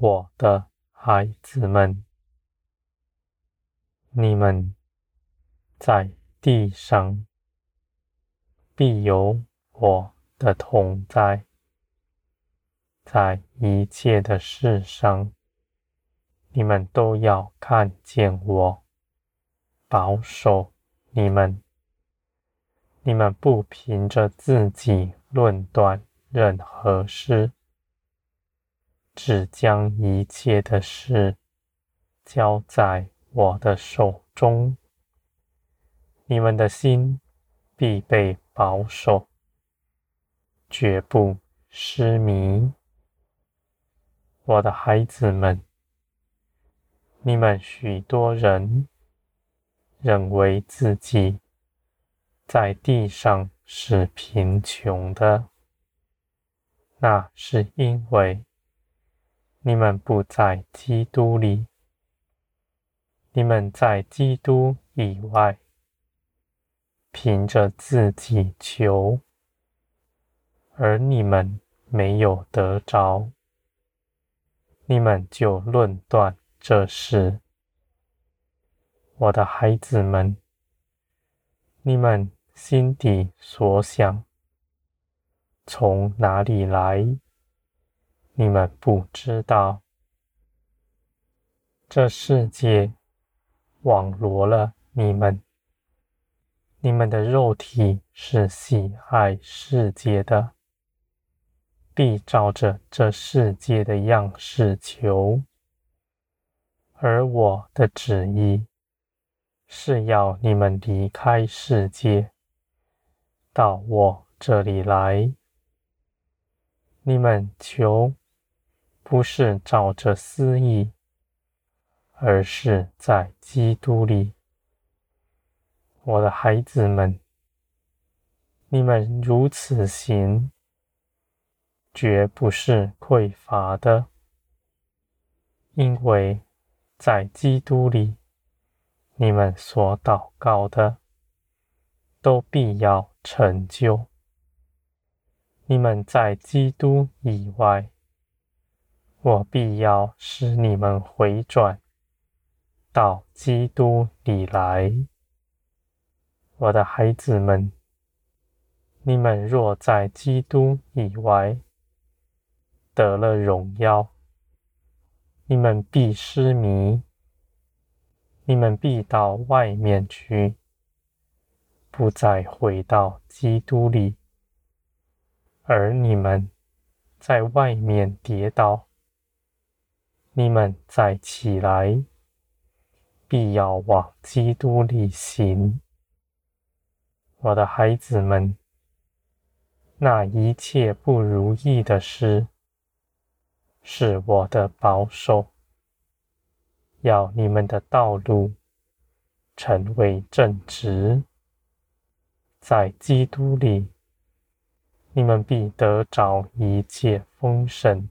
我的孩子们，你们在地上必有我的同在，在一切的事上，你们都要看见我，保守你们。你们不凭着自己论断任何事，只将一切的事交在我的手中。你们的心必被保守，绝不失迷。我的孩子们，你们许多人认为自己在地上是贫穷的，那是因为你们不在基督里。你们在基督以外，凭着自己求，而你们没有得着，你们就论断这事。我的孩子们，你们。心底所想从哪里来？你们不知道。这世界网罗了你们，你们的肉体是喜爱世界的，必照着这世界的样式求。而我的旨意是要你们离开世界。到我这里来，你们求不是照着私意，而是在基督里。我的孩子们，你们如此行，绝不是匮乏的，因为在基督里，你们所祷告的，都必要成就。你们在基督以外，我必要使你们回转到基督里来。我的孩子们，你们若在基督以外得了荣耀，你们必失迷，你们必到外面去。不再回到基督里，而你们在外面跌倒，你们再起来，必要往基督里行。我的孩子们，那一切不如意的事，是我的保守，要你们的道路成为正直。在基督里，你们必得着一切丰盛。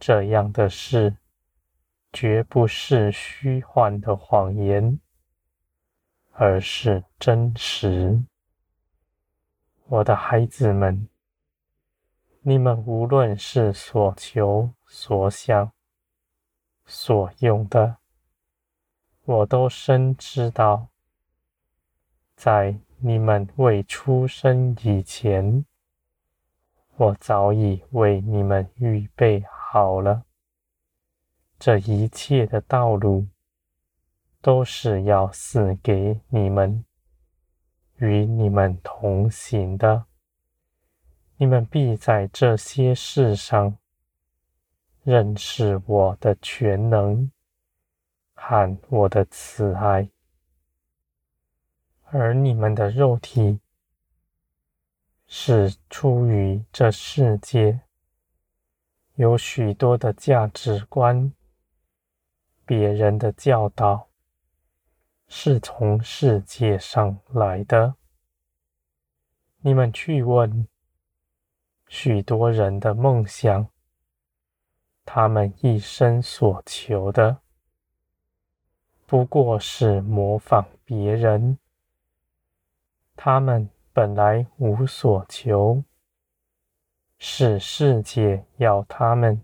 这样的事，绝不是虚幻的谎言，而是真实。我的孩子们，你们无论是所求、所想、所用的，我都深知道，在你们未出生以前，我早已为你们预备好了。这一切的道路，都是要赐给你们，与你们同行的。你们必在这些事上认识我的全能和我的慈爱。而你们的肉体是出于这世界，有许多的价值观，别人的教导是从世界上来的。你们去问许多人的梦想，他们一生所求的，不过是模仿别人。他们本来无所求，是世界要他们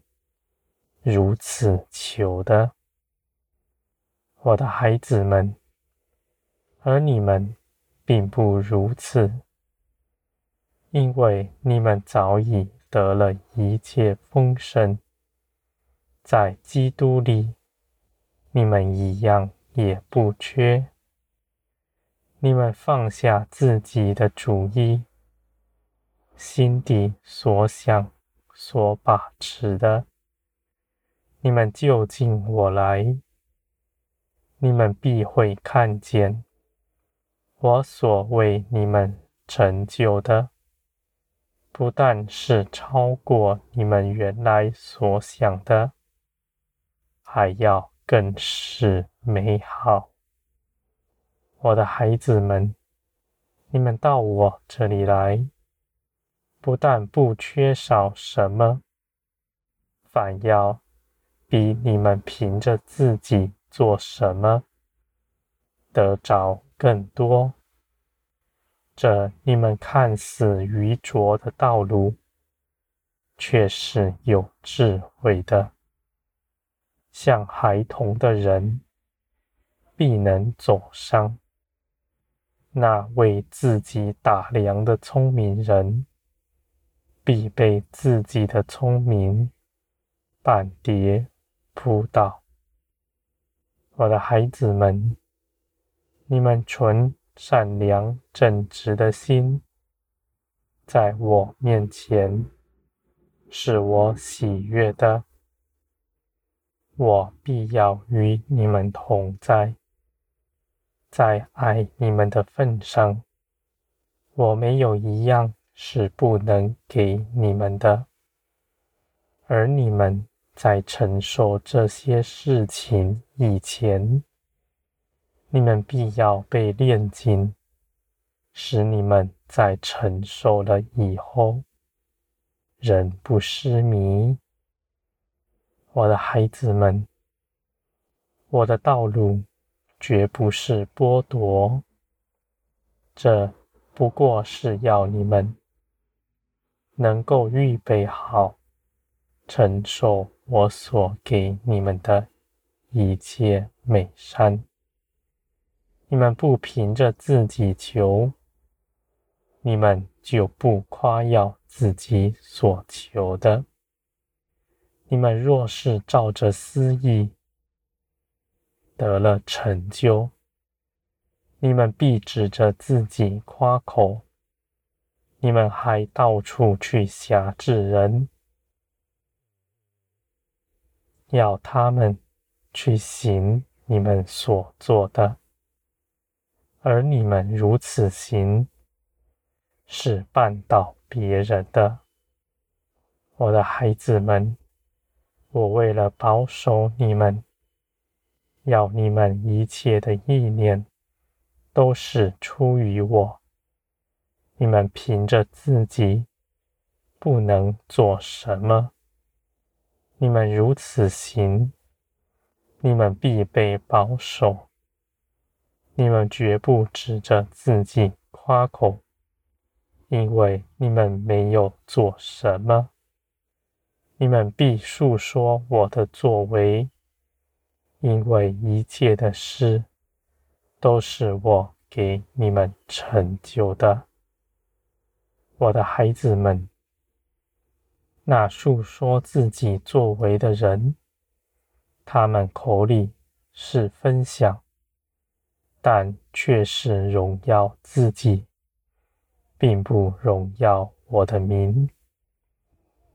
如此求的，我的孩子们，而你们并不如此，因为你们早已得了一切丰盛，在基督里，你们一样也不缺。你们放下自己的主意，心底所想、所把持的，你们就近我来，你们必会看见。我所为你们成就的，不但是超过你们原来所想的，还要更是美好。我的孩子们，你们到我这里来，不但不缺少什么，反要比你们凭着自己做什么得着更多。这你们看似愚拙的道路，却是有智慧的，像孩童的人必能走上。那为自己打量的聪明人，必被自己的聪明绊跌扑倒。我的孩子们，你们纯善良正直的心，在我面前是我喜悦的，我必要与你们同在。在爱你们的份上，我没有一样是不能给你们的。而你们在承受这些事情以前，你们必要被炼金，使你们在承受了以后，仍不失迷。我的孩子们，我的道路。绝不是剥夺，这不过是要你们能够预备好承受我所给你们的一切美善。你们不凭着自己求，你们就不夸耀自己所求的。你们若是照着私意，得了成就，你们必指着自己夸口；你们还到处去辖制人，要他们去行你们所做的，而你们如此行，是绊倒别人的。我的孩子们，我为了保守你们。要你们一切的意念都是出于我。你们凭着自己不能做什么，你们如此行，你们必被保守。你们绝不指着自己夸口，因为你们没有做什么。你们必述说我的作为。因为一切的事都是我给你们成就的，我的孩子们。那述说自己作为的人，他们口里是分享，但却是荣耀自己，并不荣耀我的名。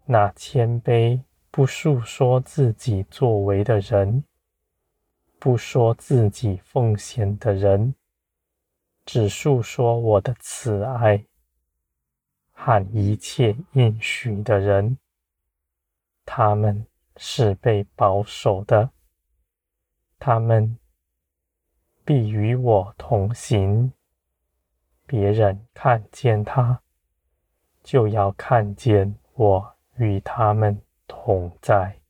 那谦卑不述说自己作为的人。不说自己奉献的人，只述说我的慈爱和一切应许的人，他们是被保守的，他们必与我同行。别人看见他，就要看见我与他们同在。